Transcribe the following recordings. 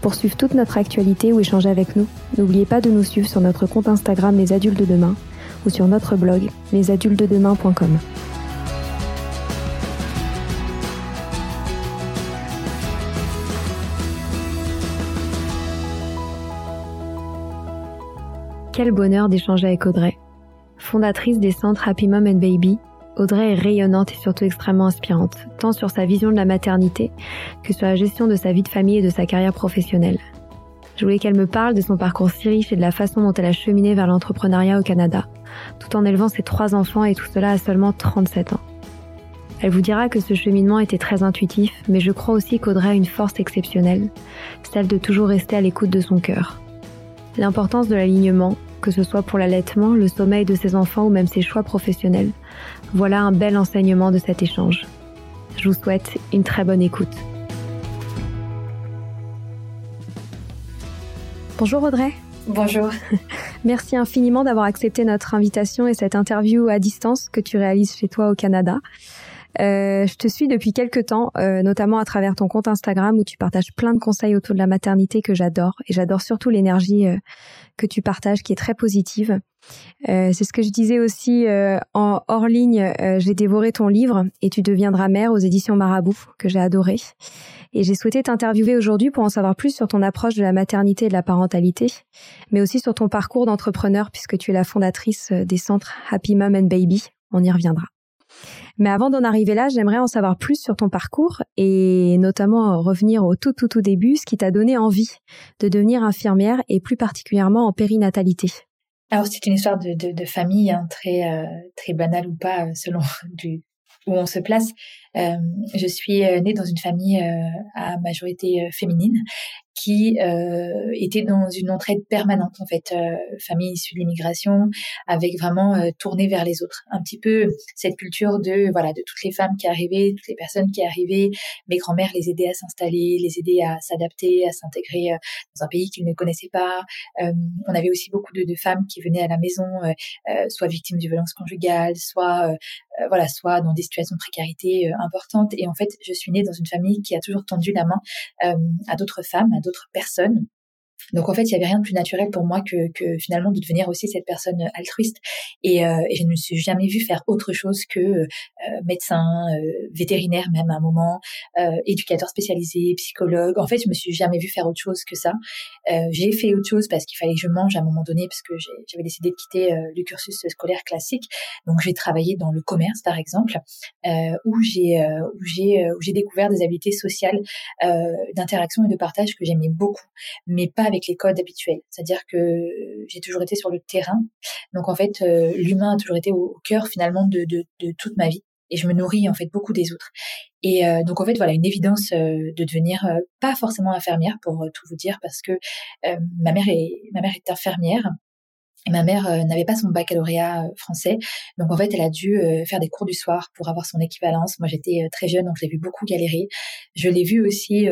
Pour suivre toute notre actualité ou échanger avec nous, n'oubliez pas de nous suivre sur notre compte Instagram Les Adultes de Demain ou sur notre blog lesadultesdedemain.com. Quel bonheur d'échanger avec Audrey. Fondatrice des centres Happy Mom and Baby, Audrey est rayonnante et surtout extrêmement inspirante, tant sur sa vision de la maternité que sur la gestion de sa vie de famille et de sa carrière professionnelle. Je voulais qu'elle me parle de son parcours si riche et de la façon dont elle a cheminé vers l'entrepreneuriat au Canada, tout en élevant ses trois enfants et tout cela à seulement 37 ans. Elle vous dira que ce cheminement était très intuitif, mais je crois aussi qu'Audrey a une force exceptionnelle, celle de toujours rester à l'écoute de son cœur. L'importance de l'alignement, que ce soit pour l'allaitement, le sommeil de ses enfants ou même ses choix professionnels. Voilà un bel enseignement de cet échange. Je vous souhaite une très bonne écoute. Bonjour Audrey. Bonjour. Merci infiniment d'avoir accepté notre invitation et cette interview à distance que tu réalises chez toi au Canada. Euh, je te suis depuis quelques temps, euh, notamment à travers ton compte Instagram où tu partages plein de conseils autour de la maternité que j'adore. Et j'adore surtout l'énergie euh, que tu partages qui est très positive. c'est ce que je disais aussi en hors ligne. j'ai dévoré ton livre et tu deviendras mère aux éditions Marabout que j'ai adoré. Et j'ai souhaité t'interviewer aujourd'hui pour en savoir plus sur ton approche de la maternité et de la parentalité, mais aussi sur ton parcours d'entrepreneur puisque tu es la fondatrice des centres Happy Mom and Baby. On y reviendra. Mais avant d'en arriver là, j'aimerais en savoir plus sur ton parcours et notamment revenir au tout tout tout début, ce qui t'a donné envie de devenir infirmière et plus particulièrement en périnatalité. Alors c'est une histoire de, de, famille hein, très euh, très banale ou pas euh, selon du, où on se place. Euh, je suis euh, née dans une famille à majorité féminine qui euh, était dans une entraide permanente en fait, euh, famille issue de l'immigration, avec vraiment euh, tournée vers les autres. Un petit peu cette culture de voilà de toutes les femmes qui arrivaient, toutes les personnes qui arrivaient, mes grands-mères les aidaient à s'installer, les aidaient à s'adapter, à s'intégrer euh, dans un pays qu'ils ne connaissaient pas. Euh, on avait aussi beaucoup de, de, femmes qui venaient à la maison, soit victimes de violences conjugales, soit voilà, soit dans des situations de précarité Et en fait, je suis née dans une famille qui a toujours tendu la main à d'autres femmes, à d'autres personnes donc en fait, il y avait rien de plus naturel pour moi que, que finalement de devenir aussi cette personne altruiste. Et, euh, et je ne me suis jamais vue faire autre chose que euh, médecin, euh, vétérinaire même à un moment, euh, éducateur spécialisé, psychologue. En fait, je me suis jamais vue faire autre chose que ça. Euh, j'ai fait autre chose parce qu'il fallait que je mange à un moment donné parce que j'avais décidé de quitter le cursus scolaire classique. Donc j'ai travaillé dans le commerce par exemple, où j'ai où j'ai où j'ai découvert des habiletés sociales d'interaction et de partage que j'aimais beaucoup, mais pas avec les codes habituels. C'est-à-dire que j'ai toujours été sur le terrain. Donc en fait, euh, l'humain a toujours été au, cœur finalement de, toute ma vie. Et je me nourris en fait beaucoup des autres. Et euh, donc en fait voilà une évidence euh, de devenir pas forcément infirmière pour tout vous dire parce que ma mère ma mère est infirmière ma mère euh, n'avait pas son baccalauréat euh, français, donc en fait elle a dû euh, faire des cours du soir pour avoir son équivalence. Moi j'étais très jeune, donc je l'ai vu beaucoup galérer. Je l'ai vu aussi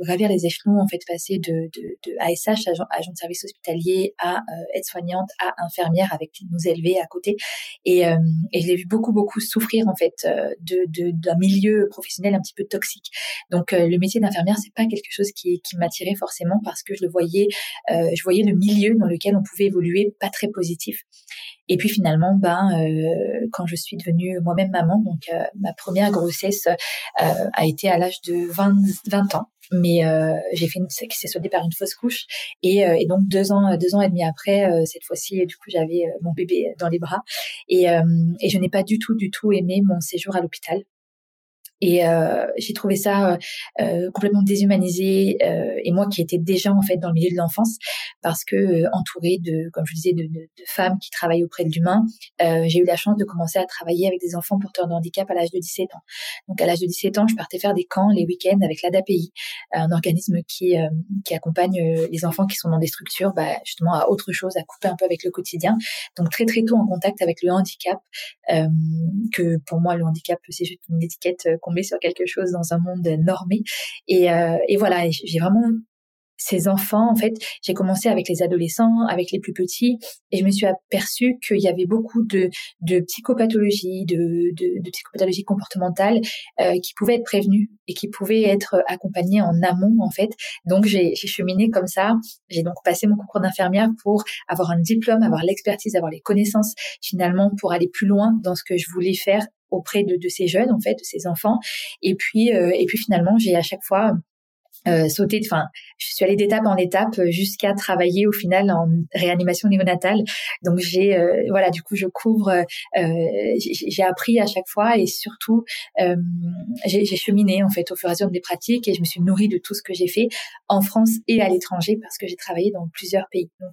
gravir les échelons, en fait passer de, de, de ASH, agent, agent, de service hospitalier, à aide-soignante, à infirmière avec nous élever à côté. Et, et je l'ai vu beaucoup beaucoup souffrir en fait de d'un milieu professionnel un petit peu toxique. Donc le métier d'infirmière c'est pas quelque chose qui, qui m'attirait forcément parce que je le voyais, je voyais le milieu dans lequel on pouvait évoluer pas très positif. Et puis finalement, ben, euh, quand je suis devenue moi-même maman, donc euh, ma première grossesse euh, a été à l'âge de 20, 20 ans. mais j'ai fait une qui s'est soldée par une fausse couche et, et, donc deux ans deux ans et demi après cette fois-ci du coup j'avais mon bébé dans les bras et, et je n'ai pas du tout du tout aimé mon séjour à l'hôpital et euh, j'ai trouvé ça euh, euh, complètement déshumanisé. Euh, et moi qui étais déjà en fait dans le milieu de l'enfance, parce que euh, entourée de, comme je disais, de, de, de femmes qui travaillent auprès de l'humain, j'ai eu la chance de commencer à travailler avec des enfants porteurs de handicap à l'âge de 17 ans. Donc à l'âge de 17 ans, je partais faire des camps les week-ends avec l'ADAPI, un organisme qui qui accompagne les enfants qui sont dans des structures, bah, justement à autre chose, à couper un peu avec le quotidien. Donc très très tôt en contact avec le handicap, que pour moi le handicap c'est juste une étiquette met sur quelque chose dans un monde normé. Et, euh, et voilà, j'ai vraiment ces enfants, en fait, j'ai commencé avec les adolescents, avec les plus petits, et je me suis aperçue qu'il y avait beaucoup de, de psychopathologies, de, de, psychopathologies comportementales euh, qui pouvaient être prévenues et qui pouvaient être accompagnées en amont, en fait. Donc, j'ai cheminé comme ça. J'ai donc passé mon concours d'infirmière pour avoir un diplôme, avoir l'expertise, avoir les connaissances, finalement, pour aller plus loin dans ce que je voulais faire auprès de, de ces jeunes en fait de ces enfants. Et puis euh, et puis finalement j'ai à chaque fois euh, sauté enfin je suis allée d'étape en étape jusqu'à travailler au final en réanimation néonatale. Donc j'ai euh, voilà du coup je couvre euh, j'ai appris à chaque fois et surtout j'ai cheminé en fait au fur et à mesure des pratiques et je me suis nourrie de tout ce que j'ai fait en France et à l'étranger parce que j'ai travaillé dans plusieurs pays. Donc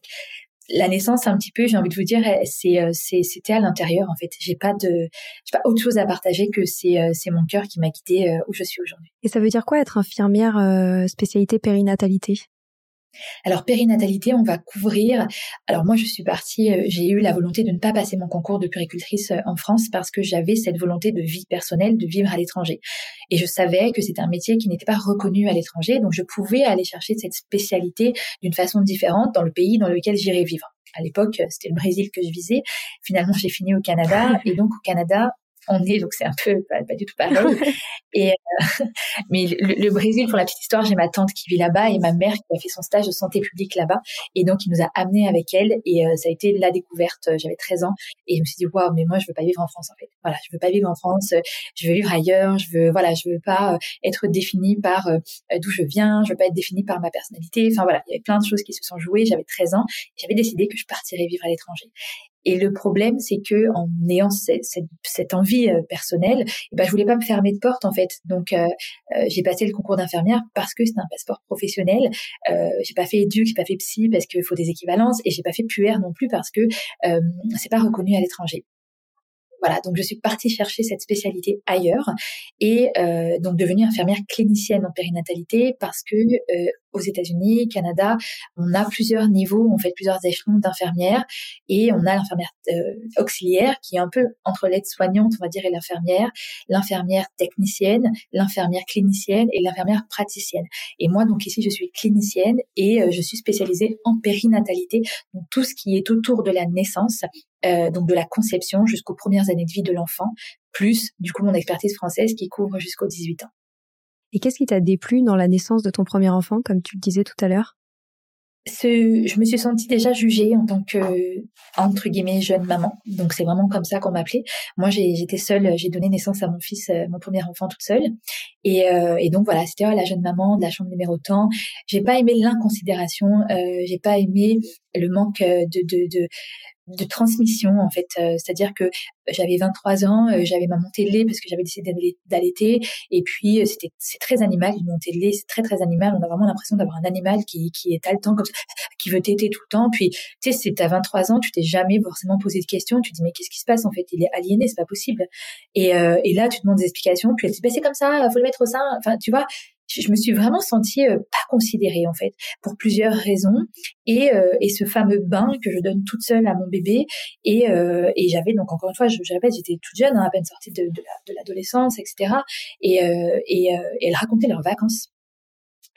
la naissance, un petit peu, j'ai envie de vous dire, c'est, c'était à l'intérieur en fait. J'ai pas de, j'ai pas autre chose à partager que c'est, c'est mon cœur qui m'a guidée euh, où je suis aujourd'hui. Et ça veut dire quoi être infirmière euh, spécialité périnatalité? Alors périnatalité, on va couvrir. Alors moi, je suis partie. Euh, j'ai eu la volonté de ne pas passer mon concours de puricultrice en France parce que j'avais cette volonté de vie personnelle, de vivre à l'étranger. Et je savais que c'était un métier qui n'était pas reconnu à l'étranger, donc je pouvais aller chercher cette spécialité d'une façon différente dans le pays dans lequel j'irais vivre à l'époque, c'était le Brésil que je visais. Finalement, j'ai fini au Canada. Et donc, au Canada, on est, donc c'est un peu pas, du tout pareil. et euh, mais le, Brésil, pour la petite histoire, j'ai ma tante qui vit là-bas et ma mère qui a fait son stage de santé publique là-bas, et donc il nous a amenés avec elle et euh, ça a été la découverte. J'avais 13 ans et je me suis dit waouh, mais moi je veux pas vivre en France en fait. Voilà, je veux pas vivre en France, je veux vivre ailleurs, je veux voilà, je veux pas euh, être définie par d'où je viens, je veux pas être définie par ma personnalité. Enfin voilà, il y avait plein de choses qui se sont jouées. J'avais 13 ans, j'avais décidé que je partirais vivre à l'étranger. Et le problème, c'est que en ayant cette, envie euh, personnelle, eh ben, je voulais pas me fermer de porte en fait. Donc, euh, euh, j'ai passé le concours d'infirmière parce que c'est un passeport professionnel. J'ai pas fait éduc, j'ai pas fait psy parce qu'il faut des équivalences, et j'ai pas fait puère non plus parce que c'est pas reconnu à l'étranger. Voilà, donc je suis partie chercher cette spécialité ailleurs et euh, donc devenir infirmière clinicienne en périnatalité parce que euh, aux États-Unis, Canada, on a plusieurs niveaux, on fait plusieurs échelons d'infirmières et on a l'infirmière euh, auxiliaire qui est un peu entre l'aide-soignante, on va dire, et l'infirmière, l'infirmière technicienne, l'infirmière clinicienne et l'infirmière praticienne. Et moi, donc ici, je suis clinicienne et je suis spécialisée en périnatalité, donc tout ce qui est autour de la naissance euh, donc de la conception jusqu'aux premières années de vie de l'enfant, plus du coup mon expertise française qui couvre jusqu'aux 18 ans. Et qu'est-ce qui t'a déplu dans la naissance de ton premier enfant, comme tu le disais tout à l'heure? Ce, je me suis sentie déjà jugée en tant que entre guillemets jeune maman. Donc c'est vraiment comme ça qu'on m'appelait. Moi j'étais seule, j'ai donné naissance à mon fils, euh, mon premier enfant toute seule. Et, euh, et donc voilà, c'était oh, la jeune maman de la chambre numéro tant. J'ai pas aimé l'inconsidération, euh, j'ai pas aimé le manque de, de, de de transmission en fait. Euh, c'est-à-dire que j'avais 23 ans euh, j'avais ma montée de lait parce que j'avais décidé d'allaiter. Et puis euh, c'était c'est très animal une montée de lait c'est très très animal. On a vraiment l'impression d'avoir un animal qui qui est haletant comme ça qui veut téter tout le temps. Puis tu sais c'est à 23 ans tu t'es jamais forcément posé de questions. Tu te dis mais qu'est-ce qui se passe en fait? Il est aliéné c'est pas possible. Et et là tu demandes des explications puis elle dit bah, c'est comme ça faut le mettre au sein enfin tu vois je me suis vraiment sentie euh, pas considérée en fait pour plusieurs raisons. Et, euh, et ce fameux bain que je donne toute seule à mon bébé. Et, euh, et j'avais donc encore une fois je, je répète j'étais toute jeune hein, à peine sortie de, de l'adolescence etc et, et, et elle racontait leurs vacances.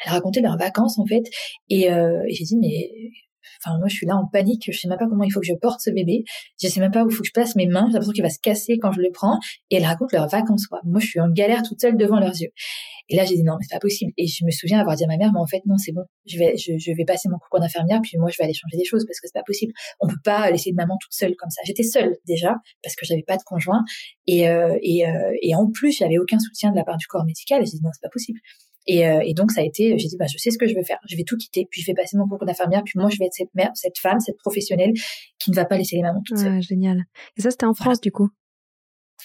Elle racontait leurs vacances en fait. Et, et j'ai dit mais Enfin, moi, je suis là en panique. Je sais même pas comment il faut que je porte ce bébé. Je sais même pas où il faut que je place mes mains. J'ai l'impression qu'il va se casser quand je le prends. Et elle raconte leurs vacances, quoi. Moi, je suis en galère toute seule devant leurs yeux. Et là, j'ai dit non, mais c'est pas possible. Et je me souviens avoir dit à ma mère, mais en fait, non, c'est bon. Je vais, je, vais passer mon concours d'infirmière, puis moi, je vais aller changer des choses parce que c'est pas possible. On peut pas laisser de maman toute seule comme ça. J'étais seule déjà parce que j'avais pas de conjoint. Et, euh, et, euh, et en plus, j'avais aucun soutien de la part du corps médical. Et j'ai dit non, c'est pas possible. Et, euh, et donc ça a été, j'ai dit bah je sais ce que je veux faire, je vais tout quitter, puis je vais passer mon concours d'infirmière, puis moi je vais être cette mère, cette femme, cette professionnelle qui ne va pas laisser les mamans toutes seules. génial. Et ça c'était en France du coup?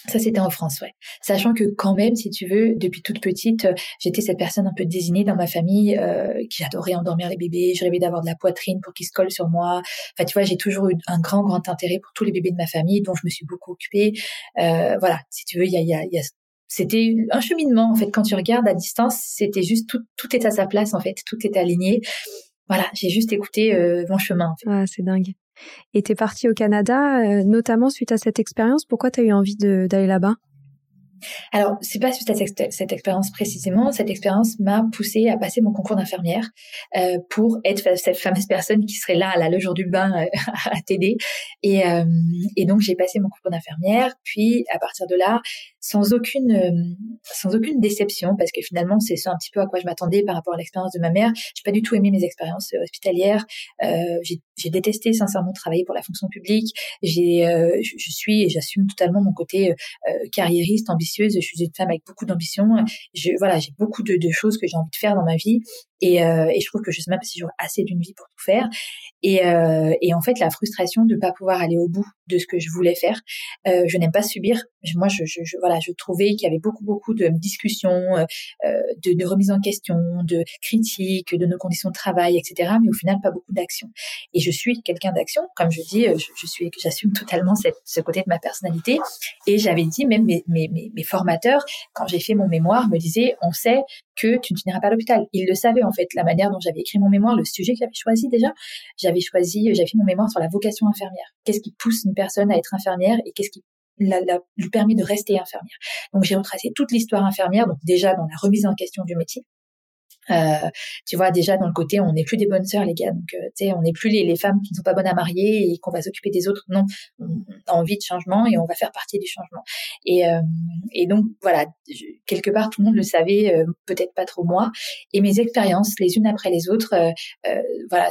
Ça, c'était en France, ouais. Sachant que quand même, si tu veux, depuis toute petite, euh, j'étais cette personne un peu désignée dans ma famille euh, qui adorait endormir les bébés. Je rêvais d'avoir de la poitrine pour qu'ils se collent sur moi. Enfin, tu vois, j'ai toujours eu un grand, grand intérêt pour tous les bébés de ma famille, dont je me suis beaucoup occupée. Euh, voilà, si tu veux, il y a, y a, y a c'était un cheminement en fait. Quand tu regardes à distance, c'était juste tout, tout est à sa place en fait, tout est aligné. Voilà, j'ai juste écouté euh, mon chemin. En fait. Ah, c'est dingue. Et t'es partie au Canada, euh, notamment suite à cette expérience. Pourquoi t'as eu envie d'aller là-bas? Alors, c'est pas suite à cette, expérience précisément. Cette expérience m'a poussée à passer mon concours d'infirmière euh, pour être cette fameuse personne qui serait là, à le jour du bain, euh, à t'aider. Et, euh, et donc, j'ai passé mon concours d'infirmière. Puis, à partir de là, sans aucune, euh, sans aucune déception, parce que finalement, c'est ça un petit peu à quoi je m'attendais par rapport à l'expérience de ma mère. J'ai pas du tout aimé mes expériences hospitalières. j'ai détesté sincèrement travailler pour la fonction publique. J'ai, je, je suis et j'assume totalement mon côté carriériste, ambitieux je suis une femme avec beaucoup d'ambition. Je, voilà, j'ai beaucoup de, choses que j'ai envie de faire dans ma vie. Et, euh, et je trouve que je sais même pas si assez d'une vie pour tout faire. Et, euh, et en fait, la frustration de pas pouvoir aller au bout de ce que je voulais faire, euh, je n'aime pas subir. Moi, je, je, je voilà, je trouvais qu'il y avait beaucoup, beaucoup de discussions, euh, de, de remise en question, de critiques de nos conditions de travail, etc. Mais au final, pas beaucoup d'action. Et je suis quelqu'un d'action, comme je dis, je, je suis, j'assume totalement ce côté de ma personnalité. Et j'avais dit, même mes, mes, mes formateurs, quand j'ai fait mon mémoire, me disaient, on sait que tu ne finiras pas à l'hôpital. Ils le savaient en fait, la manière dont j'avais écrit mon mémoire, le sujet que j'avais choisi déjà. J'avais choisi, j'avais fait mon mémoire sur la vocation infirmière. Qu'est-ce qui pousse une personne à être infirmière et qu'est-ce qui lui permet de rester infirmière? Donc j'ai retracé toute l'histoire infirmière, donc déjà dans la remise en question du métier, euh, tu vois déjà dans le côté on n'est plus des bonnes sœurs les gars. Donc euh, tu sais on n'est plus les, les, femmes qui ne sont pas bonnes à marier et qu'on va s'occuper des autres. Non on a envie de changement et on va faire partie du changement. Et euh, et donc voilà quelque part tout le monde le savait euh, peut-être pas trop moi. Et mes expériences les unes après les autres voilà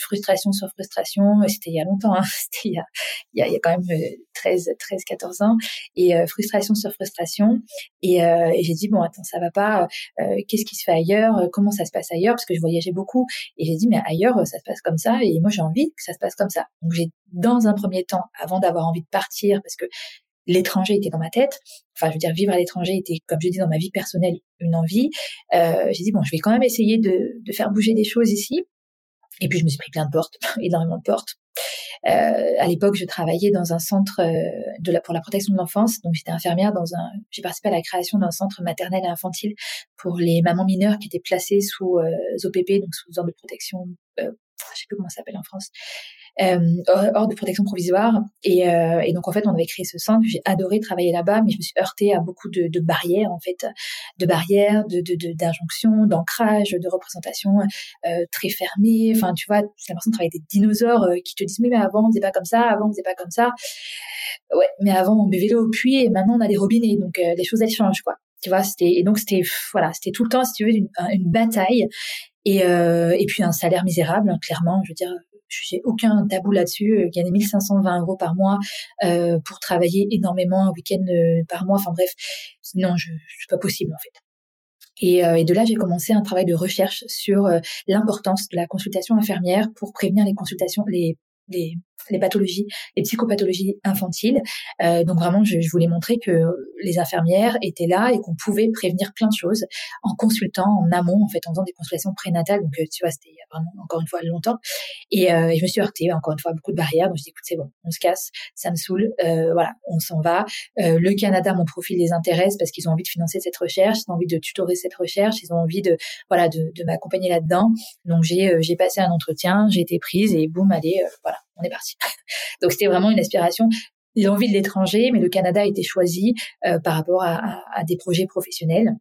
frustration sur frustration c'était il y a longtemps hein, c'était il y a, il y a quand même 13 13 14 ans. Et frustration sur frustration. Et, et j'ai dit bon attends ça va pas qu'est-ce qui se fait ailleurs comment ça se passe ailleurs, parce que je voyageais beaucoup. Et j'ai dit, mais ailleurs, ça se passe comme ça, et moi j'ai envie que ça se passe comme ça. Donc j'ai, dans un premier temps, avant d'avoir envie de partir, parce que l'étranger était dans ma tête, enfin je veux dire vivre à l'étranger était, comme je dis dans ma vie personnelle, une envie. Euh, j'ai dit bon, je vais quand même essayer de faire bouger des choses ici. Et puis je me suis pris plein de portes, énormément de portes. Euh, à l'époque, je travaillais dans un centre euh, de la, pour la protection de l'enfance. Donc, j'étais infirmière dans un. J'ai participé à la création d'un centre maternel et infantile pour les mamans mineures qui étaient placées sous euh, OPP, donc sous ordre de protection. Euh, je sais plus comment ça s'appelle en France euh, hors de protection provisoire. Et, euh, et, donc en fait, on avait créé ce centre. J'ai adoré travailler là-bas, mais je me suis heurtée à beaucoup de, de barrières en fait, de barrières, de d'injonctions, d'ancrage, de représentation euh, très fermées. Enfin, tu vois, j'ai l'impression de travailler avec des dinosaures qui te disent mais, avant on faisait pas comme ça, avant on faisait pas comme ça. Ouais, mais avant on buvait l'eau au puits et maintenant on a des robinets, donc les choses elles changent quoi. Tu vois, c'était et donc c'était voilà, c'était tout le temps si tu veux une bataille et, euh, et puis un salaire misérable, hein, clairement. Je veux dire, j'ai aucun tabou là-dessus. Euh, gagner 1520 euros par mois euh, pour travailler énormément un week-end euh, par mois. Enfin bref, non, je, c'est pas possible en fait. Et, euh, et, de là, j'ai commencé un travail de recherche sur l'importance de la consultation infirmière pour prévenir les consultations, les les, les pathologies, les psychopathologies infantiles. Euh, donc vraiment, je, je, voulais montrer que les infirmières étaient là et qu'on pouvait prévenir plein de choses en consultant en amont, en fait, en faisant des consultations prénatales. Donc euh, tu vois, c'était vraiment encore une fois longtemps. Et, euh, je me suis heurtée encore une fois beaucoup de barrières. Donc je dis écoute, c'est bon, on se casse, ça me saoule, euh, voilà, on s'en va. Euh, le Canada, mon profil les intéresse parce qu'ils ont envie de financer cette recherche, ils ont envie de tutorer cette recherche, ils ont envie de voilà de, de m'accompagner là-dedans. Donc j'ai euh, j'ai passé un entretien, j'ai été prise et boum, allez, voilà on est parti. Donc c'était vraiment une aspiration l'envie de l'étranger, mais le Canada a été choisi euh, par rapport à, des projets professionnels.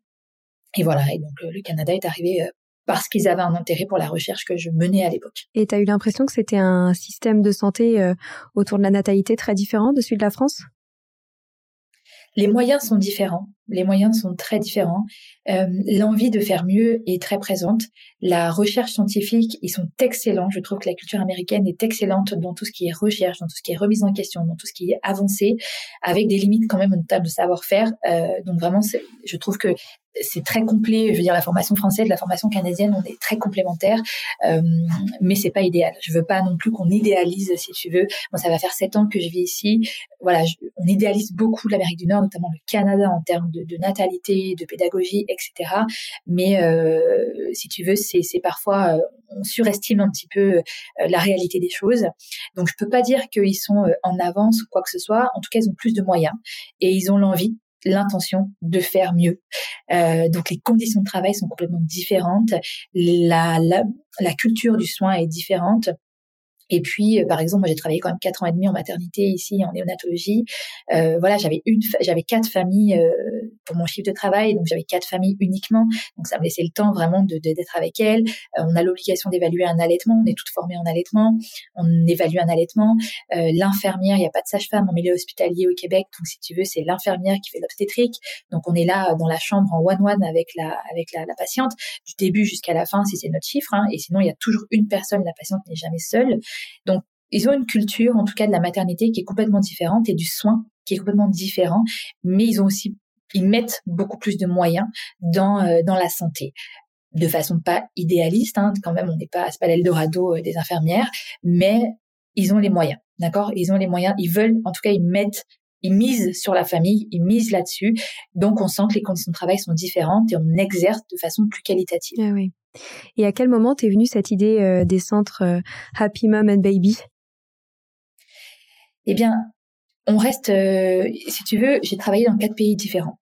Et voilà, et donc le Canada est arrivé euh, parce qu'ils avaient un intérêt pour la recherche que je menais à l'époque. Et tu as eu l'impression que c'était un système de santé euh, autour de la natalité très différent de celui de la France? Les moyens sont différents. Les moyens sont très différents. Euh, L'envie de faire mieux est très présente. La recherche scientifique, ils sont excellents. Je trouve que la culture américaine est excellente dans tout ce qui est recherche, dans tout ce qui est remise en question, dans tout ce qui est avancé, avec des limites quand même en termes de savoir-faire. Euh, donc vraiment, je trouve que c'est très complet. Je veux dire, la formation française, la formation canadienne, on est très complémentaires, euh, mais c'est pas idéal. Je veux pas non plus qu'on idéalise, si tu veux. Moi, ça va faire sept ans que je vis ici. Voilà, on idéalise beaucoup l'Amérique du Nord, notamment le Canada en termes de, de natalité, de pédagogie, etc. Mais euh, si tu veux, c'est parfois euh, on surestime un petit peu euh, la réalité des choses. Donc, je peux pas dire qu'ils sont en avance ou quoi que ce soit. En tout cas, ils ont plus de moyens et ils ont l'envie l'intention de faire mieux. Euh, donc les conditions de travail sont complètement différentes, la, la, la culture du soin est différente. Et puis, euh, par exemple, moi, j'ai travaillé quand même quatre ans et demi en maternité ici, en néonatologie. Euh, voilà, j'avais une, j'avais quatre familles euh, pour mon chiffre de travail, donc j'avais quatre familles uniquement. Donc, ça me laissait le temps vraiment de, d'être avec elles. Euh, on a l'obligation d'évaluer un allaitement. On est toutes formées en allaitement. On évalue un allaitement. Euh, l'infirmière, il n'y a pas de sage-femme en milieu hospitalier au Québec, donc si tu veux, c'est l'infirmière qui fait l'obstétrique. Donc, on est là dans la chambre en one-one avec la avec la, la, patiente du début jusqu'à la fin, si c'est notre chiffre. Hein. et sinon, il y a toujours une personne. La patiente n'est jamais seule. Donc, ils ont une culture, en tout cas de la maternité, qui est complètement différente et du soin qui est complètement différent, mais ils ont aussi, ils mettent beaucoup plus de moyens dans euh, dans la santé. De façon pas idéaliste, hein, quand même, on n'est pas, c'est pas l'Eldorado euh, des infirmières, mais ils ont les moyens, d'accord? Ils ont les moyens, ils veulent, en tout cas, ils mettent, ils misent sur la famille, ils misent là-dessus, donc on sent que les conditions de travail sont différentes et on exerce de façon plus qualitative. Ah oui. Et à quel moment t'es venue cette idée euh, des centres euh, Happy Mom and Baby? Eh bien, on reste, euh, si tu veux, j'ai travaillé dans quatre pays différents.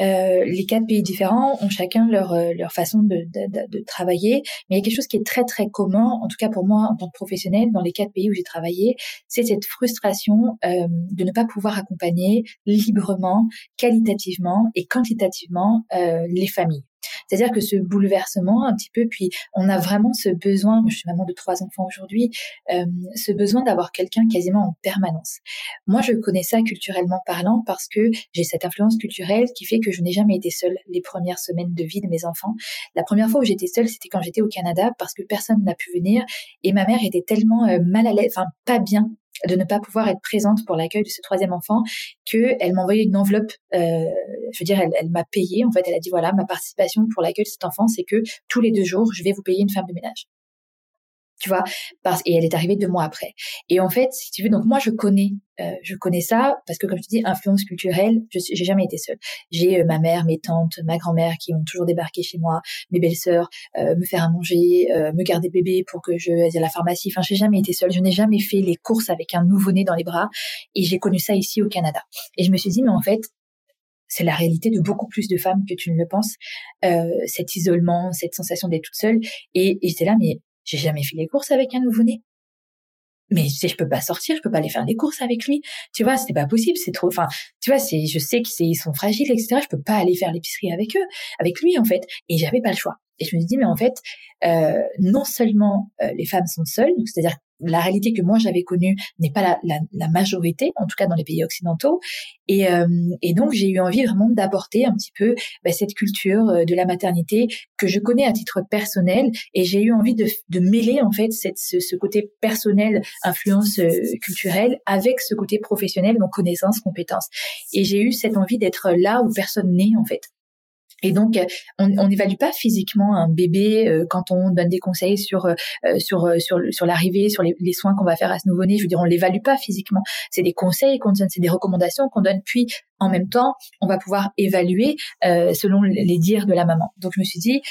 Euh, les quatre pays différents ont chacun leur leur façon de, de, de, travailler, mais il y a quelque chose qui est très très commun, en tout cas pour moi en tant que professionnel dans les quatre pays où j'ai travaillé, c'est cette frustration euh, de ne pas pouvoir accompagner librement, qualitativement et quantitativement euh, les familles. C'est-à-dire que ce bouleversement un petit peu, puis on a vraiment ce besoin, je suis maman de trois enfants aujourd'hui, euh, ce besoin d'avoir quelqu'un quasiment en permanence. Moi, je connais ça culturellement parlant parce que j'ai cette influence culturelle qui fait que je n'ai jamais été seule les premières semaines de vie de mes enfants. La première fois où j'étais seule, c'était quand j'étais au Canada parce que personne n'a pu venir et ma mère était tellement euh, mal à l'aise, enfin pas bien de ne pas pouvoir être présente pour l'accueil de ce troisième enfant, que elle m'a envoyé une enveloppe. Euh, je veux dire, elle, elle m'a payé. En fait, elle a dit voilà, ma participation pour l'accueil de cet enfant, c'est que tous les deux jours, je vais vous payer une femme de ménage tu vois parce et elle est arrivée deux mois après. Et en fait si tu veux donc moi je connais euh, je connais ça parce que comme je te dis influence culturelle je j'ai jamais été seule. J'ai euh, ma mère mes tantes ma grand-mère qui ont toujours débarqué chez moi mes belles-sœurs euh, me faire à manger me garder bébé pour que je aille à la pharmacie. Enfin j'ai jamais été seule. Je n'ai jamais fait les courses avec un nouveau-né dans les bras. Et j'ai connu ça ici au Canada. Et je me suis dit mais en fait c'est la réalité de beaucoup plus de femmes que tu ne le penses, euh, cet isolement, cette sensation d'être toute seule. Et, et j'étais là, mais j'ai jamais fait les courses avec un nouveau-né. Mais tu sais, je peux pas sortir, je peux pas aller faire les courses avec lui. Tu vois, c'est pas possible, c'est trop. Enfin, tu vois, c'est, je sais qu'ils sont fragiles, etc. Je peux pas aller faire l'épicerie avec eux, avec lui en fait. Et j'avais pas le choix. Et je me suis dit, mais en fait, euh, non seulement euh, les femmes sont seules, c'est-à-dire la réalité que moi j'avais connue n'est pas la, la, la, majorité, en tout cas dans les pays occidentaux. Et, euh, et donc j'ai eu envie vraiment d'apporter un petit peu bah, cette culture euh, de la maternité que je connais à titre personnel. Et j'ai eu envie de, de mêler en fait cette, ce, ce côté personnel, influence euh, culturelle, avec ce côté professionnel, donc connaissance, compétence. Et j'ai eu cette envie d'être là où personne n'est en fait. Et donc, on n'évalue pas physiquement un bébé euh, quand on donne des conseils sur euh, sur euh, sur sur l'arrivée, sur les, les soins qu'on va faire à ce nouveau-né. Je veux dire, on l'évalue pas physiquement. C'est des conseils qu'on donne, c'est des recommandations qu'on donne. Puis, en même temps, on va pouvoir évaluer selon les dires de la maman. Donc, je me suis dit,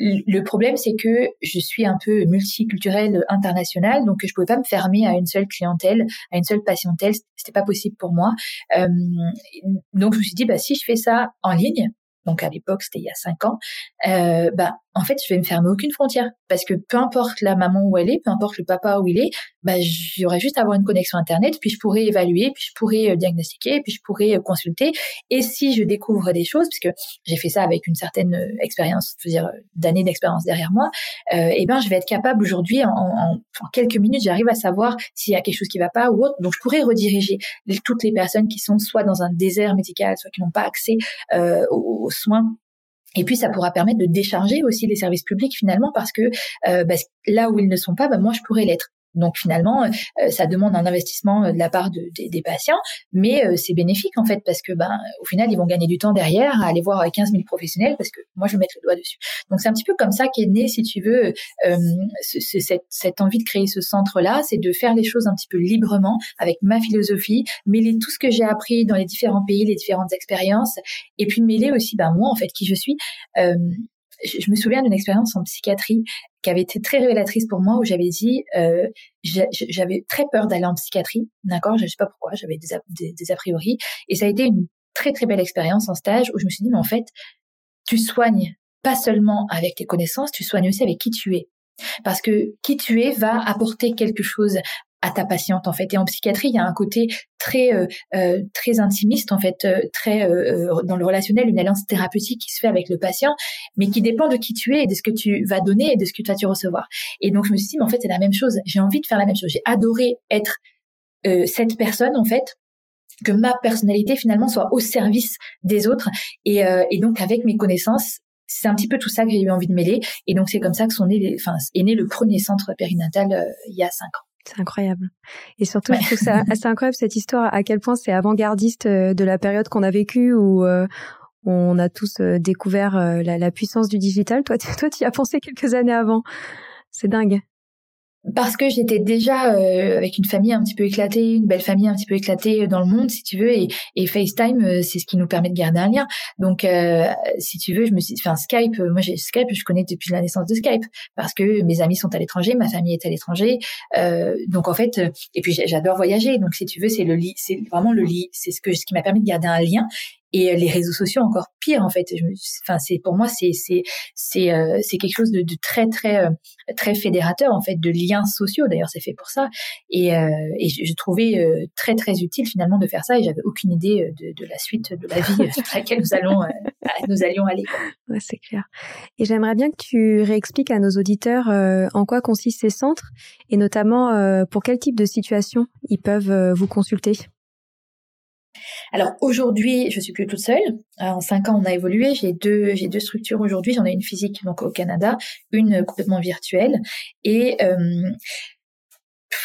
le problème, c'est que je suis un peu multiculturelle, internationale, donc je pouvais pas me fermer à une seule clientèle, à une seule patientèle. C'était pas possible pour moi. Euh, donc je me suis dit, bah si je fais ça en ligne, donc à l'époque c'était il y a cinq ans, euh, bah en fait je vais me fermer aucune frontière parce que peu importe la maman où elle est, peu importe le papa où il est, bah, j'aurais juste à avoir une connexion internet, puis je pourrais évaluer, puis je pourrais euh, diagnostiquer, puis je pourrais euh, consulter. Et si je découvre des choses, parce que j'ai fait ça avec une certaine euh, expérience, je veux dire d'années d'expérience derrière moi, euh, et ben je vais être capable aujourd'hui en, quelques minutes, j'arrive à savoir s'il y a quelque chose qui va pas ou autre. Donc je pourrais rediriger toutes les personnes qui sont soit dans un désert médical, soit qui n'ont pas accès aux soins et puis ça pourra permettre de décharger aussi les services publics finalement parce que euh, bah, là où ils ne sont pas, bah, moi je pourrais l'être. Donc finalement, euh, ça demande un investissement euh, de la part de, des patients, mais euh, c'est bénéfique en fait parce que ben au final ils vont gagner du temps derrière à aller voir 15 000 professionnels parce que moi je vais mettre le doigt dessus. Donc c'est un petit peu comme ça qu'est né, si tu veux, cette, cette, envie de créer ce centre-là, c'est de faire les choses un petit peu librement avec ma philosophie, mêler tout ce que j'ai appris dans les différents pays, les différentes expériences, et puis mêler aussi ben moi en fait qui je suis je me souviens d'une expérience en psychiatrie qui avait été très révélatrice pour moi où j'avais dit euh, j'avais très peur d'aller en psychiatrie, d'accord, je sais pas pourquoi, j'avais des des, a priori et ça a été une très très belle expérience en stage où je me suis dit mais en fait tu soignes pas seulement avec tes connaissances, tu soignes aussi avec qui tu es. Parce que qui tu es va apporter quelque chose à ta patiente en fait. Et en psychiatrie, il y a un côté très euh, euh très intimiste en fait, euh, très euh, dans le relationnel, une alliance thérapeutique qui se fait avec le patient, mais qui dépend de qui tu es et de ce que tu vas donner et de ce que tu vas tu recevoir. Et donc je me suis dit, mais en fait c'est la même chose. J'ai envie de faire la même chose. J'ai adoré être cette personne en fait que ma personnalité finalement soit au service des autres et, et donc avec mes connaissances c'est un petit peu tout ça que j'ai eu envie de mêler et donc c'est comme ça que sont nés enfin est né le premier centre périnatal il y a cinq ans. C'est incroyable. Et surtout, je trouve ça assez incroyable cette histoire, à quel point c'est avant-gardiste euh, de la période qu'on a vécue où euh, on a tous euh, découvert la, la, puissance du digital. Toi, toi, tu y as pensé quelques années avant. C'est dingue parce que j'étais déjà euh, avec une famille un petit peu éclatée, une belle famille un petit peu éclatée dans le monde, si tu veux, et, et FaceTime, euh, c'est ce qui nous permet de garder un lien. Donc, euh, si tu veux, je me suis, enfin Skype, moi j'ai Skype, je connais depuis la naissance de Skype parce que mes amis sont à l'étranger, ma famille est à l'étranger, donc en fait, et puis j'adore voyager, donc si tu veux, c'est le lit, c'est vraiment le lit, c'est ce que ce qui m'a permis de garder un lien et euh, les réseaux sociaux encore pire en fait. Enfin c'est pour moi c'est c'est c'est euh, c'est quelque chose de, de très très euh, très fédérateur en fait de liens sociaux. D'ailleurs c'est fait pour ça. Et et je, je, trouvais très très utile finalement de faire ça. Et j'avais aucune idée de, de la suite de la vie sur laquelle nous allons nous allions aller ouais, c'est clair. Et j'aimerais bien que tu réexpliques à nos auditeurs en quoi consistent ces centres et notamment pour quel type de situation ils peuvent vous consulter alors aujourd'hui, je suis plus toute seule. Euh, en cinq ans, on a évolué. J'ai deux, j'ai deux structures aujourd'hui. J'en ai une physique donc au Canada, une complètement virtuelle. Et euh,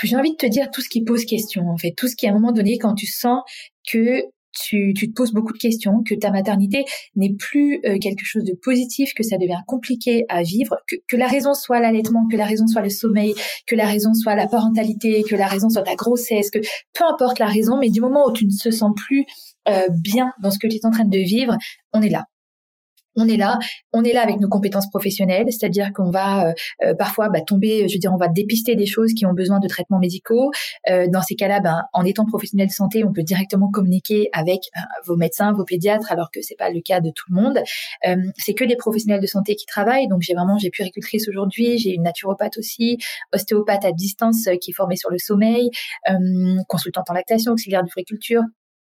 j'ai envie de te dire tout ce qui pose question en fait, tout ce qui à un moment donné quand tu sens que tu, tu, te poses beaucoup de questions, que ta maternité n'est plus euh, quelque chose de positif, que ça devient compliqué à vivre, que, que la raison soit l'allaitement, que la raison soit le sommeil, que la raison soit la parentalité, que la raison soit ta grossesse, que peu importe la raison, mais du moment où tu ne te sens plus euh, bien dans ce que tu es en train de vivre, on est là on est là, on est là avec nos compétences professionnelles, c'est-à-dire qu'on va euh, euh, parfois bah, tomber, je veux dire, on va dépister des choses qui ont besoin de traitements médicaux. Euh, dans ces cas-là, ben, en étant professionnel de santé, on peut directement communiquer avec vos médecins, vos pédiatres, alors que c'est pas le cas de tout le monde. c'est que des professionnels de santé qui travaillent, donc j'ai vraiment j'ai puricultrice aujourd'hui, j'ai une naturopathe aussi, ostéopathe à distance qui est formée sur le sommeil, consultante en lactation, auxiliaire de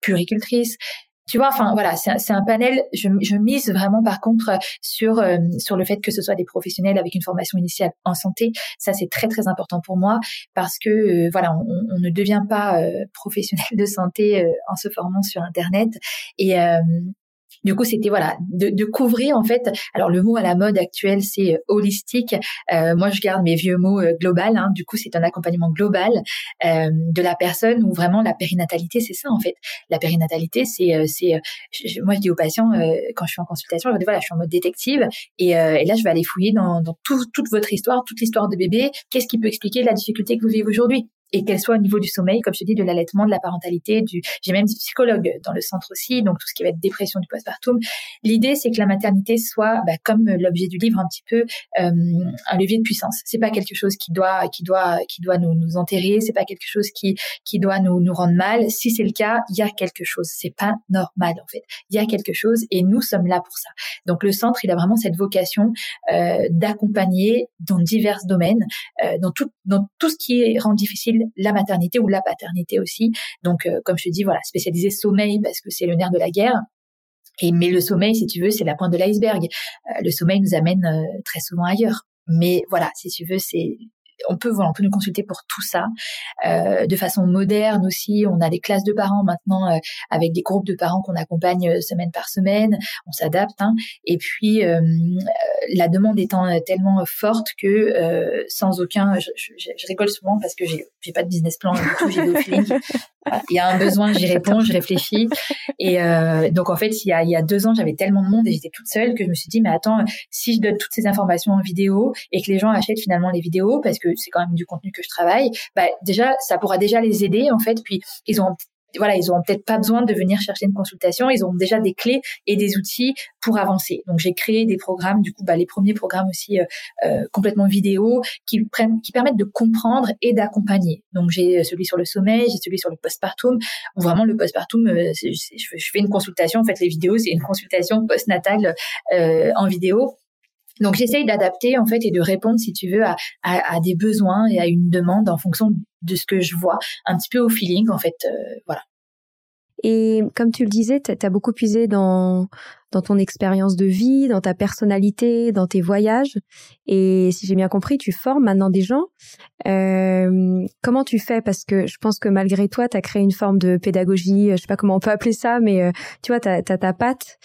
puricultrice, tu vois, enfin voilà, c'est un panel. Je, mise vraiment par contre sur euh, sur le fait que ce soit des professionnels avec une formation initiale en santé. Ça c'est très très important pour moi parce que euh, voilà, on, ne devient pas euh, professionnel de santé en se formant sur internet et du coup, c'était voilà de, de, couvrir en fait. Alors le mot à la mode actuelle, c'est euh, holistique. Euh, moi, je garde mes vieux mots euh, global. Hein. Du coup, c'est un accompagnement global euh, de la personne où vraiment la périnatalité, c'est ça en fait. La périnatalité, c'est euh, c'est moi je dis aux patients quand je suis en consultation, je dis voilà, je suis en mode détective et, et là je vais aller fouiller dans, dans tout, toute votre histoire, toute l'histoire de bébé. Qu'est-ce qui peut expliquer la difficulté que vous vivez aujourd'hui? Et qu'elle soit au niveau du sommeil, comme je dis, de l'allaitement, de la parentalité, du, j'ai même des psychologues dans le centre aussi, donc tout ce qui va être dépression du postpartum. L'idée, c'est que la maternité soit, bah, comme l'objet du livre, un petit peu euh, un levier de puissance. C'est pas quelque chose qui doit, qui doit, qui doit nous, nous enterrer. C'est pas quelque chose qui, qui doit nous, nous rendre mal. Si c'est le cas, il y a quelque chose. C'est pas normal en fait. Il y a quelque chose et nous sommes là pour ça. Donc le centre, il a vraiment cette vocation euh, d'accompagner dans divers domaines, euh, dans tout, dans tout ce qui rend difficile la maternité ou la paternité aussi. Donc euh, comme je te dis, voilà, spécialisé sommeil parce que c'est le nerf de la guerre. Et mais le sommeil, si tu veux, c'est la pointe de l'iceberg. Euh, le sommeil nous amène euh, très souvent ailleurs. Mais voilà, si tu veux, c'est on peut voilà, on peut nous consulter pour tout ça euh, de façon moderne aussi. On a des classes de parents maintenant euh, avec des groupes de parents qu'on accompagne euh, semaine par semaine. On s'adapte. Hein. Et puis la demande étant tellement forte que sans aucun, je, je, rigole souvent parce que j'ai j'ai pas de business plan Il y a un besoin, j'y réponds, je réfléchis. Et donc en fait, il y a il y a deux ans, j'avais tellement de monde et j'étais toute seule que je me suis dit mais attends, si je donne toutes ces informations en vidéo et que les gens achètent finalement les vidéos parce que c'est quand même du contenu que je travaille, bah déjà ça pourra déjà les aider en fait. Puis ils ont voilà, ils auront peut-être pas besoin de venir chercher une consultation, ils auront déjà des clés et des outils pour avancer. Donc j'ai créé des programmes, du coup, bah, les premiers programmes aussi euh, euh complètement vidéo qui prennent, qui permettent de comprendre et d'accompagner. Donc j'ai celui sur le sommeil, j'ai celui sur le postpartum. Vraiment le postpartum, euh, je, je, fais une consultation. En fait, les vidéos c'est une consultation postnatale euh, en vidéo donc j'essaye d'adapter en fait et de répondre, si tu veux, à, à, à, des besoins et à une demande en fonction de ce que je vois, un petit peu au feeling en fait, euh, voilà. Et comme tu le disais, tu as beaucoup puisé dans dans ton expérience de vie, dans ta personnalité, dans tes voyages. Et si j'ai bien compris, tu formes maintenant des gens. Euh, comment tu fais? Parce que je pense que malgré toi, tu as créé une forme de pédagogie, je sais pas comment on peut appeler ça, mais euh, tu vois, tu as, ta patte.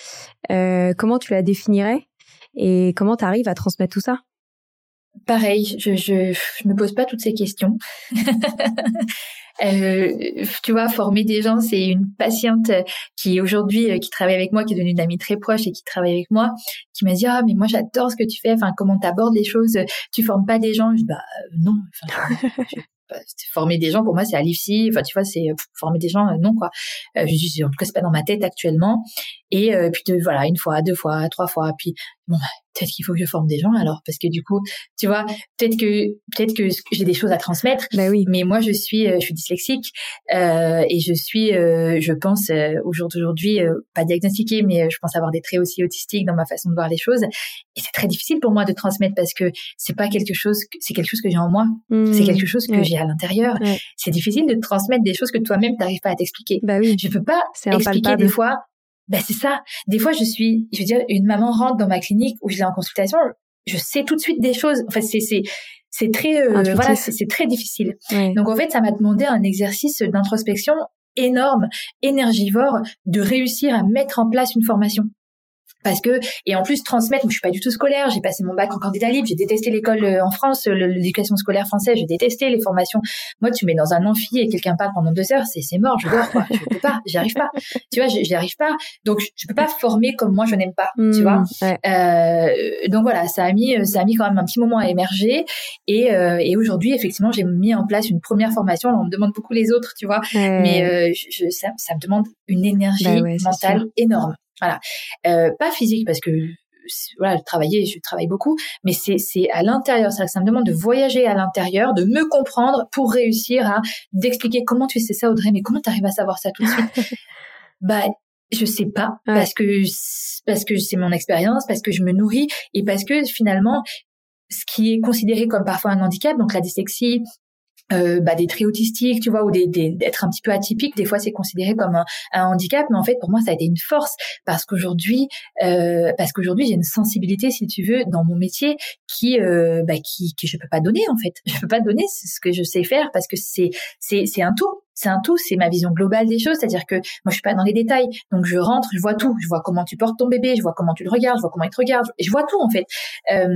Euh, comment tu la définirais? Et comment tu arrives à transmettre tout ça? Pareil, je, je, je me pose pas toutes ces questions. Euh, tu vois, former des gens, c'est une patiente qui aujourd'hui euh, qui travaille avec moi, qui est devenue une amie très proche et qui travaille avec moi, qui m'a dit ah mais moi j'adore ce que tu fais. Enfin comment t'abordes les choses? Tu formes pas des gens. Je dis, bah euh, non. Former des gens pour moi c'est à l'IFSI enfin tu vois c'est former des gens non quoi je dis en tout cas c'est pas dans ma tête actuellement et puis de, voilà une fois deux fois trois fois puis bon peut-être qu'il faut que je forme des gens alors parce que du coup tu vois peut-être que peut-être que j'ai des choses à transmettre bah oui. mais moi je suis euh, je suis dyslexique euh, et je suis euh, je pense euh, au jour d'aujourd'hui euh, pas diagnostiquée mais je pense avoir des traits aussi autistiques dans ma façon de voir les choses. Et c'est très difficile pour moi de transmettre parce que c'est pas quelque chose c'est quelque chose que j'ai en moi. Mmh. c'est quelque chose que j'ai à l'intérieur. Ouais. c'est difficile de transmettre des choses que toi-même t'arrives pas à t'expliquer. Bah oui. Je peux pas expliquer des fois ben c'est ça. Des fois, je suis, je veux dire, une maman rentre dans ma clinique où je l'ai en consultation, je sais tout de suite des choses. Enfin, c'est c'est c'est très euh, voilà, c'est très difficile. Donc en fait, ça m'a demandé un exercice d'introspection énorme, énergivore, de réussir à mettre en place une formation parce que et en plus transmettre je suis pas du tout scolaire j'ai passé mon bac en candidat libre j'ai détesté l'école euh, en France l'éducation scolaire française j'ai détesté les formations. Moi tu mets dans un amphi et quelqu'un parle pendant deux heures c'est c'est mort je dors quoi je peux pas j'y arrive pas. Tu vois j'y arrive pas. Donc je peux pas former comme moi je n'aime pas mmh, tu vois. ouais. euh, donc voilà ça a mis ça a mis quand même un petit moment à émerger. Et euh, et aujourd'hui effectivement j'ai mis en place une première formation. Alors, on me demande beaucoup les autres tu vois. Ouais. mais euh, je, ça, ça me demande une énergie bah ouais, mentale énorme voilà, euh, pas physique parce que voilà, travailler, je travaille beaucoup, mais c'est c'est à l'intérieur, ça, ça me demande de voyager à l'intérieur, de me comprendre pour réussir à d'expliquer comment tu sais ça Audrey, mais comment tu arrives à savoir ça tout de suite? Bah je sais pas ouais. parce que parce que c'est mon expérience, parce que je me nourris et parce que finalement ce qui est considéré comme parfois un handicap, donc la dyslexie, euh, bah, des traits autistiques, tu vois, ou des, des, d'être un petit peu atypique. Des fois, c'est considéré comme un, un, handicap, mais en fait, pour moi, ça a été une force parce qu'aujourd'hui, euh, parce qu'aujourd'hui, j'ai une sensibilité, si tu veux, dans mon métier qui, euh, bah, qui, que je peux pas donner en fait. Je peux pas donner ce que je sais faire parce que c'est, c'est, c'est un tout c'est un tout, c'est ma vision globale des choses, c'est-à-dire que moi je suis pas dans les détails, donc je rentre, je vois tout, je vois comment tu portes ton bébé, je vois comment tu le regardes, je vois comment il te regarde, je vois tout en fait. Euh,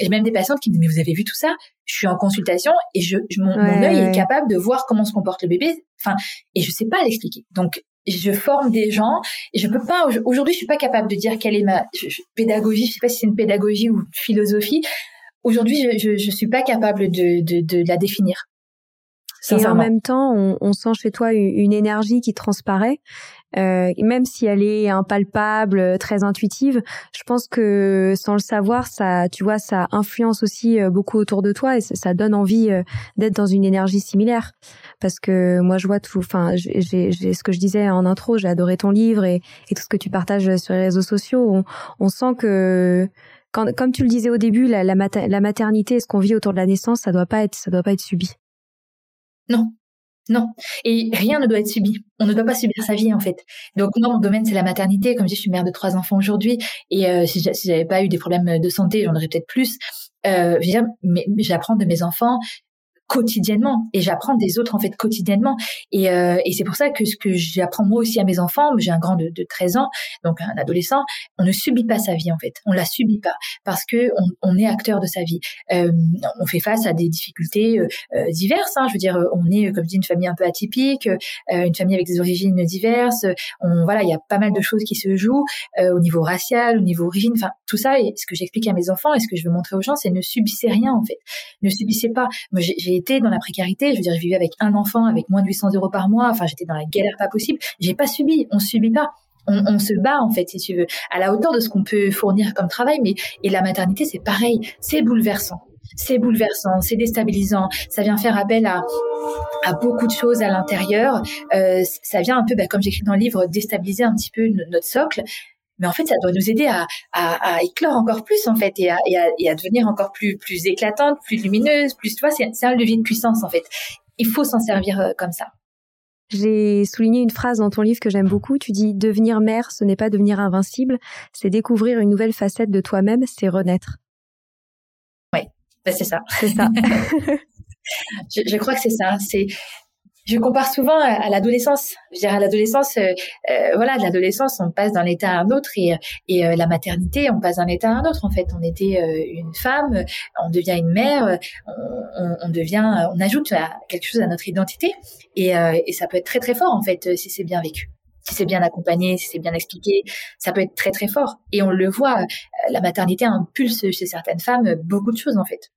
j'ai même des patientes qui me disent mais vous avez vu tout ça? Je suis en consultation et je, je mon, ouais, mon œil ouais. est capable de voir comment se comporte le bébé, enfin et je sais pas l'expliquer. Donc je forme des gens et je peux pas aujourd'hui je suis pas capable de dire quelle est ma je, je, pédagogie, je sais pas si c'est une pédagogie ou philosophie. Aujourd'hui, je, je, je suis pas capable de, de, de la définir Et en même temps, on, on sent chez toi une, énergie qui transparaît. Euh, même si elle est impalpable, très intuitive, je pense que sans le savoir, ça, tu vois, ça influence aussi euh, beaucoup autour de toi et ça, donne envie euh, d'être dans une énergie similaire. Parce que moi, je vois tout, enfin, j'ai ce que je disais en intro, j'ai adoré ton livre et, et, tout ce que tu partages sur les réseaux sociaux. On, on sent que quand, comme tu le disais au début, la, la, la maternité, ce qu'on vit autour de la naissance, ça doit pas être, ça doit pas être subi. Non, non. Et rien ne doit être subi. On ne doit pas subir sa vie, en fait. Donc, mon domaine, c'est la maternité. Comme je dis, je suis mère de trois enfants aujourd'hui. Et euh, si j'avais pas eu des problèmes de santé, j'en aurais peut-être plus. Euh, mais j'apprends de mes enfants quotidiennement. Et j'apprends des autres en fait quotidiennement. Et, euh, et c'est pour ça que ce que j'apprends moi aussi à mes enfants j'ai un grand de, de 13 ans donc un adolescent on ne subit pas sa vie en fait. On la subit pas parce que on, on est acteur de sa vie. Euh, on fait face à des difficultés euh, euh diverses hein, je veux dire on est comme je dis une famille un peu atypique euh, une famille avec des origines diverses. On voilà il y a pas mal de choses qui se jouent euh, au niveau racial au niveau origine. Enfin tout ça et ce que j'explique à mes enfants et ce que je veux montrer aux gens c'est ne subissez rien en fait. Ne subissez pas. Moi j'ai été dans la précarité. Je veux dire, je vivais avec un enfant, avec moins de 800 euros par mois. Enfin, j'étais dans la galère pas possible. J'ai pas subi. On subit pas. On, se bat en fait, si tu veux, à la hauteur de ce qu'on peut fournir comme travail. Mais et la maternité, c'est pareil. C'est bouleversant. C'est bouleversant, c'est déstabilisant. Ça vient faire appel à, beaucoup de choses à l'intérieur. Euh, ça vient un peu, bah, comme j'écris dans le livre, déstabiliser un petit peu notre socle mais en fait, ça doit nous aider à, à, à éclore encore plus, en fait, et à, et à, et à devenir encore plus, plus éclatante, plus lumineuse, plus, tu vois, c'est un levier de puissance, en fait. Il faut s'en servir euh, comme ça. J'ai souligné une phrase dans ton livre que j'aime beaucoup. Tu dis devenir mère, ce n'est pas devenir invincible, c'est découvrir une nouvelle facette de toi-même, c'est renaître. Oui, ben c'est ça. C'est ça. je, je, crois que c'est ça. C'est je compare souvent à, l'adolescence. Je dirais à l'adolescence, euh, euh, voilà, de l'adolescence, on passe d'un état à un autre et, et euh, la maternité, on passe d'un état à un autre. En fait, on était une femme, on devient une mère, on, on, devient, on ajoute quelque chose à notre identité et, et ça peut être très très fort en fait si c'est bien vécu si c'est bien accompagné, si c'est bien expliqué, ça peut être très très fort. Et on le voit, la maternité impulse chez certaines femmes beaucoup de choses en fait.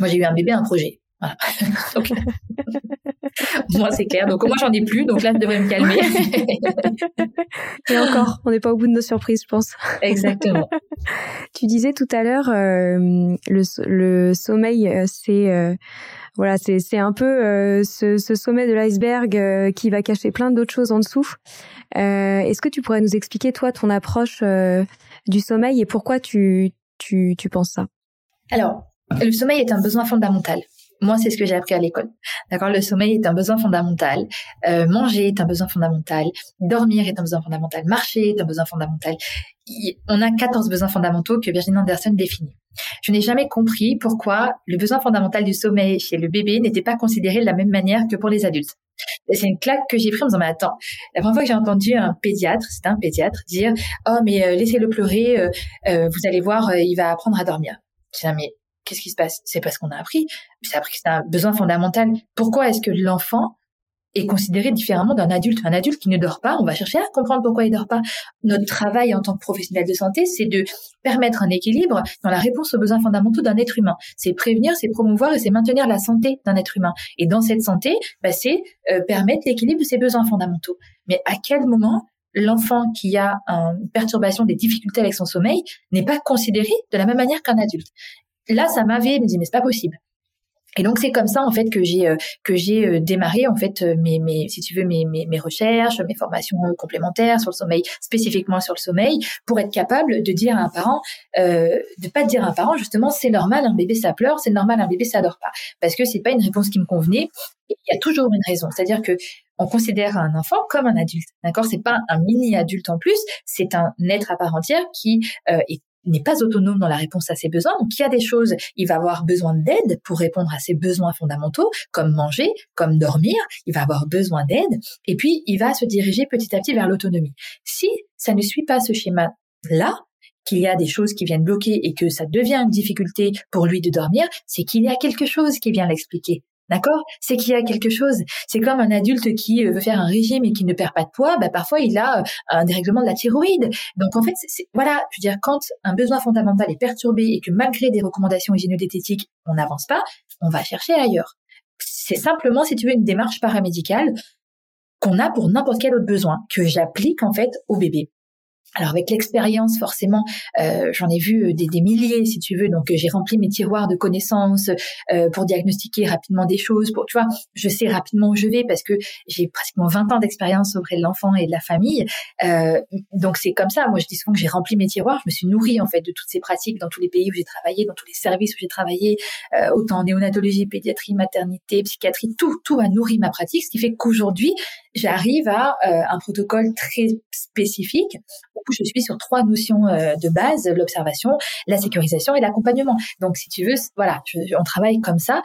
Moi j'ai eu un bébé, un projet. Voilà. moi, c'est clair. Donc, moi, j'en ai plus. Donc là, je devrais me calmer. Et encore, on n'est pas au bout de nos surprises, je pense. Exactement. tu disais tout à l'heure, euh, le, le, sommeil, euh, c'est euh, voilà, c'est c'est un peu euh, ce, ce, sommet de l'iceberg euh, qui va cacher plein d'autres choses en dessous. Est-ce que tu pourrais nous expliquer toi ton approche du sommeil et pourquoi tu tu tu penses ça? Alors, le sommeil est un besoin fondamental. Moi, c'est ce que j'ai appris à l'école. D'accord, le sommeil est un besoin fondamental. Euh, manger est un besoin fondamental. Dormir est un besoin fondamental. Marcher est un besoin fondamental. On a 14 besoins fondamentaux que Virginie Anderson définit. Je n'ai jamais compris pourquoi le besoin fondamental du sommeil chez le bébé n'était pas considéré de la même manière que pour les adultes. C'est une claque que j'ai pris en me disant, mais attends, la première fois que j'ai entendu un pédiatre, c'était un pédiatre, dire, oh, mais euh, laissez-le pleurer, euh, euh, vous allez voir, il va apprendre à dormir. J'ai qu'est-ce qui se passe? C'est parce qu'on a appris. C'est appris que c'est un besoin fondamental. Pourquoi est-ce que l'enfant est considéré différemment d'un adulte? Un adulte qui ne dort pas, on va chercher à comprendre pourquoi il dort pas. Notre travail en tant que professionnel de santé, c'est de permettre un équilibre dans la réponse aux besoins fondamentaux d'un être humain. C'est prévenir, c'est promouvoir et c'est maintenir la santé d'un être humain. Et dans cette santé, bah, c'est euh, permettre l'équilibre de ses besoins fondamentaux. Mais à quel moment l'enfant qui a une perturbation des difficultés avec son sommeil n'est pas considéré de la même manière qu'un adulte? Là, ça m'avait me dit mais c'est pas possible. Et donc c'est comme ça en fait que j'ai euh, que j'ai euh, démarré en fait euh, mes, mes si tu veux mes, mes, mes recherches, mes formations complémentaires sur le sommeil, spécifiquement sur le sommeil, pour être capable de dire à un parent, euh, de pas dire à un parent justement c'est normal un bébé ça pleure, c'est normal un bébé ça dort pas, parce que c'est pas une réponse qui me convenait. Il y a toujours une raison, c'est-à-dire que on considère un enfant comme un adulte, d'accord? C'est pas un mini adulte en plus, c'est un être à part entière qui euh, est n'est pas autonome dans la réponse à ses besoins. Donc, il y a des choses, il va avoir besoin d'aide pour répondre à ses besoins fondamentaux, comme manger, comme dormir. Il va avoir besoin d'aide. Et puis, il va se diriger petit à petit vers l'autonomie. Si ça ne suit pas ce schéma-là, qu'il y a des choses qui viennent bloquer et que ça devient une difficulté pour lui de dormir, c'est qu'il y a quelque chose qui vient l'expliquer. D'accord? C'est qu'il y a quelque chose. C'est comme un adulte qui euh, veut faire un régime et qui ne perd pas de poids, bah parfois il a euh, un dérèglement de la thyroïde. Donc en fait, voilà, je veux dire, quand un besoin fondamental est perturbé et que malgré des recommandations hygiéno on n'avance pas, on va chercher ailleurs. c'est simplement, si tu veux, une démarche paramédicale qu'on a pour n'importe quel autre besoin, que j'applique en fait au bébé. Alors avec l'expérience, forcément, euh, j'en ai vu euh, des, des, milliers, si tu veux. Donc euh, j'ai rempli mes tiroirs de connaissances euh, pour diagnostiquer rapidement des choses. Pour tu vois, je sais rapidement où je vais parce que j'ai pratiquement 20 ans d'expérience auprès de l'enfant et de la famille. Euh, donc c'est comme ça. Moi, je dis souvent que j'ai rempli mes tiroirs. Je me suis nourrie en fait de toutes ces pratiques dans tous les pays où j'ai travaillé, dans tous les services où j'ai travaillé, euh, autant en néonatologie, pédiatrie, maternité, psychiatrie. Tout, tout a nourri ma pratique, ce qui fait qu'aujourd'hui j'arrive à un protocole très spécifique je suis sur trois notions euh, de base l'observation, la sécurisation et l'accompagnement. Donc, si tu veux, voilà, on travaille comme ça.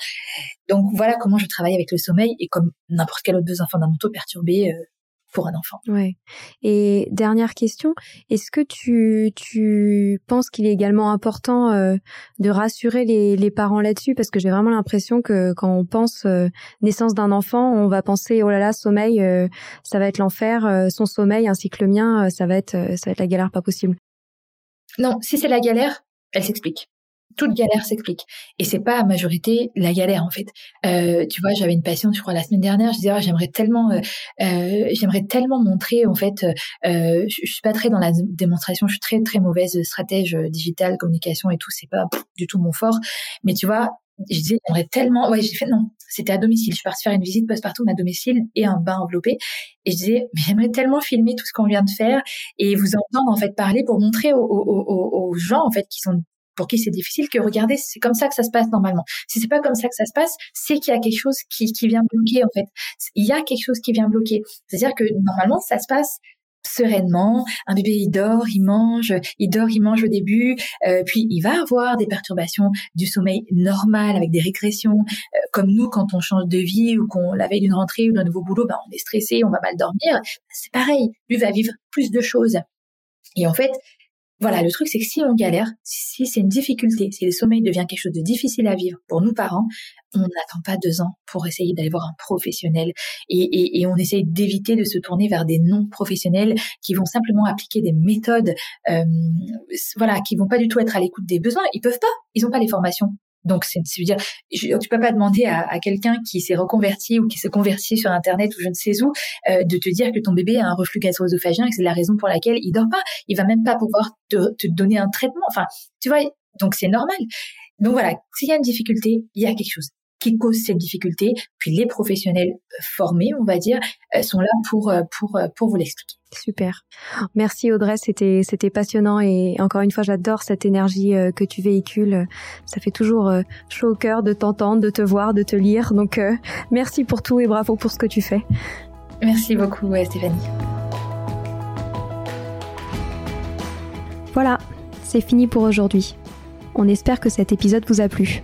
Donc, voilà comment je travaille avec le sommeil et comme n'importe quel autre besoin fondamentaux perturbé euh, pour un enfant. Ouais. Et dernière question, est-ce que tu, tu penses qu'il est également important euh, de rassurer les, les parents là-dessus? Parce que j'ai vraiment l'impression que quand on pense euh, naissance d'un enfant, on va penser oh là là sommeil, euh, ça va être l'enfer, son sommeil ainsi que le mien, ça va être ça va être la galère pas possible. Non, si c'est la galère, elle s'explique toute galère s'explique. Et c'est pas à majorité la galère en fait. Euh, tu vois, j'avais une patiente, je crois, la semaine dernière. Je disais, ah, j'aimerais tellement, euh, euh j'aimerais tellement montrer en fait. Euh, je, je, suis pas très dans la démonstration. Je suis très très mauvaise stratège euh, digitale, communication et tout. C'est pas du tout mon fort. Mais tu vois, je disais, j'aimerais tellement. Ouais, j'ai fait non. C'était à domicile. Je suis partie faire une visite post-partum à domicile et un bain enveloppé. Et je disais, mais j'aimerais tellement filmer tout ce qu'on vient de faire et vous entendre en fait parler pour montrer aux, aux, gens en fait qui sont pour qui c'est difficile que regardez, c'est comme ça que ça se passe normalement. Si c'est pas comme ça que ça se passe, c'est qu'il y a quelque chose qui, qui vient bloquer en fait. Il y a quelque chose qui vient bloquer. C'est-à-dire que normalement ça se passe sereinement. Un bébé, il dort, il mange, il dort, il mange au début, euh, puis il va avoir des perturbations du sommeil normal avec des régressions. Euh, comme nous, quand on change de vie ou qu'on la veille d'une rentrée ou d'un nouveau boulot, ben, on est stressé, on va mal dormir. C'est pareil. Lui va vivre plus de choses. Et en fait, voilà, le truc, c'est que si on galère, si c'est une difficulté, si le sommeil devient quelque chose de difficile à vivre pour nous parents, on n'attend pas deux ans pour essayer d'aller voir un professionnel et, on essaye d'éviter de se tourner vers des non-professionnels qui vont simplement appliquer des méthodes, euh, voilà, qui vont pas du tout être à l'écoute des besoins. Ils peuvent pas, ils ont pas les formations donc, c'est, veux dire, tu peux pas demander à, quelqu'un qui s'est reconverti ou qui s'est converti sur Internet ou je ne sais où euh, de te dire que ton bébé a un reflux gastro-œsophagien et que c'est la raison pour laquelle il dort pas. Il va même pas pouvoir te, te donner un traitement. Enfin, tu vois, donc c'est normal. Donc voilà, s'il y a une difficulté, il y a quelque chose qui cause cette difficulté. Puis les professionnels formés, on va dire, euh, sont là pour euh, pour euh, pour vous l'expliquer. Super. Merci Audrey, c'était c'était passionnant et encore une fois j'adore cette énergie que tu véhicules. Ça fait toujours chaud au cœur de t'entendre, de te voir, de te lire. Donc merci pour tout et bravo pour ce que tu fais. Merci beaucoup Stéphanie. Voilà, c'est fini pour aujourd'hui. On espère que cet épisode vous a plu.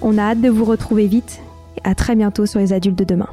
On a hâte de vous retrouver vite et à très bientôt sur les adultes de demain.